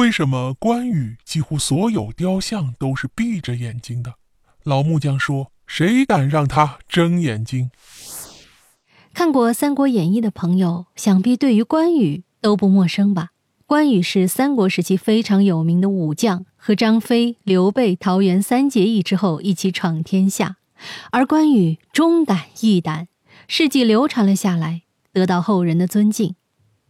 为什么关羽几乎所有雕像都是闭着眼睛的？老木匠说：“谁敢让他睁眼睛？”看过《三国演义》的朋友，想必对于关羽都不陌生吧？关羽是三国时期非常有名的武将，和张飞、刘备、桃园三结义之后一起闯天下，而关羽忠肝义胆，事迹流传了下来，得到后人的尊敬。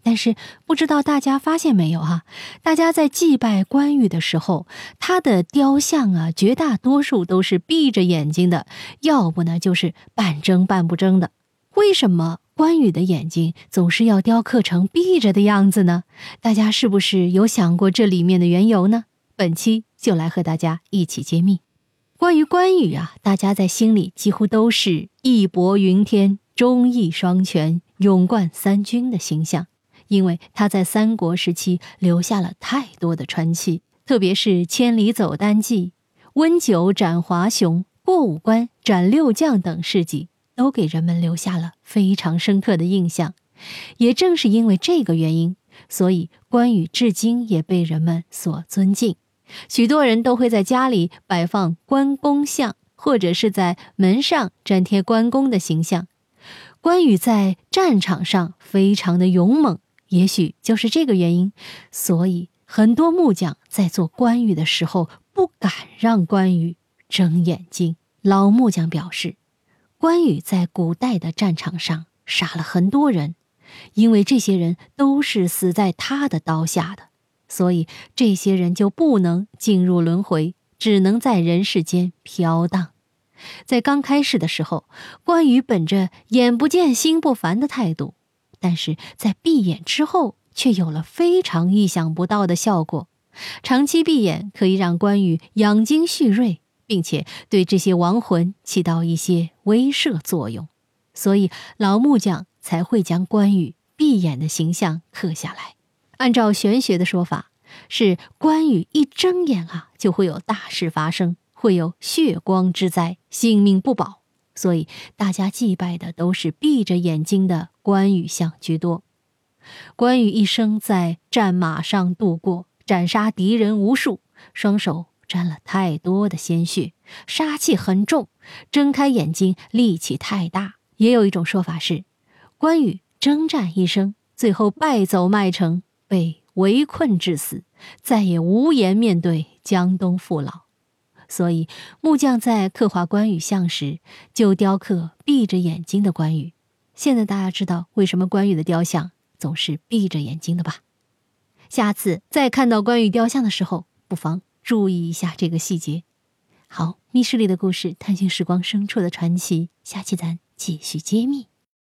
但是不知道大家发现没有哈？大家在祭拜关羽的时候，他的雕像啊，绝大多数都是闭着眼睛的，要不呢就是半睁半不睁的。为什么关羽的眼睛总是要雕刻成闭着的样子呢？大家是不是有想过这里面的缘由呢？本期就来和大家一起揭秘。关于关羽啊，大家在心里几乎都是义薄云天、忠义双全、勇冠三军的形象。因为他在三国时期留下了太多的传奇，特别是“千里走单骑”“温酒斩华雄”“过五关斩六将”等事迹，都给人们留下了非常深刻的印象。也正是因为这个原因，所以关羽至今也被人们所尊敬。许多人都会在家里摆放关公像，或者是在门上粘贴关公的形象。关羽在战场上非常的勇猛。也许就是这个原因，所以很多木匠在做关羽的时候不敢让关羽睁眼睛。老木匠表示，关羽在古代的战场上杀了很多人，因为这些人都是死在他的刀下的，所以这些人就不能进入轮回，只能在人世间飘荡。在刚开始的时候，关羽本着眼不见心不烦的态度。但是在闭眼之后，却有了非常意想不到的效果。长期闭眼可以让关羽养精蓄锐，并且对这些亡魂起到一些威慑作用，所以老木匠才会将关羽闭眼的形象刻下来。按照玄学的说法，是关羽一睁眼啊，就会有大事发生，会有血光之灾，性命不保。所以大家祭拜的都是闭着眼睛的关羽像居多。关羽一生在战马上度过，斩杀敌人无数，双手沾了太多的鲜血，杀气很重。睁开眼睛力气太大。也有一种说法是，关羽征战一生，最后败走麦城，被围困致死，再也无颜面对江东父老。所以，木匠在刻画关羽像时，就雕刻闭着眼睛的关羽。现在大家知道为什么关羽的雕像总是闭着眼睛的吧？下次再看到关羽雕像的时候，不妨注意一下这个细节。好，密室里的故事，探寻时光深处的传奇，下期咱继续揭秘。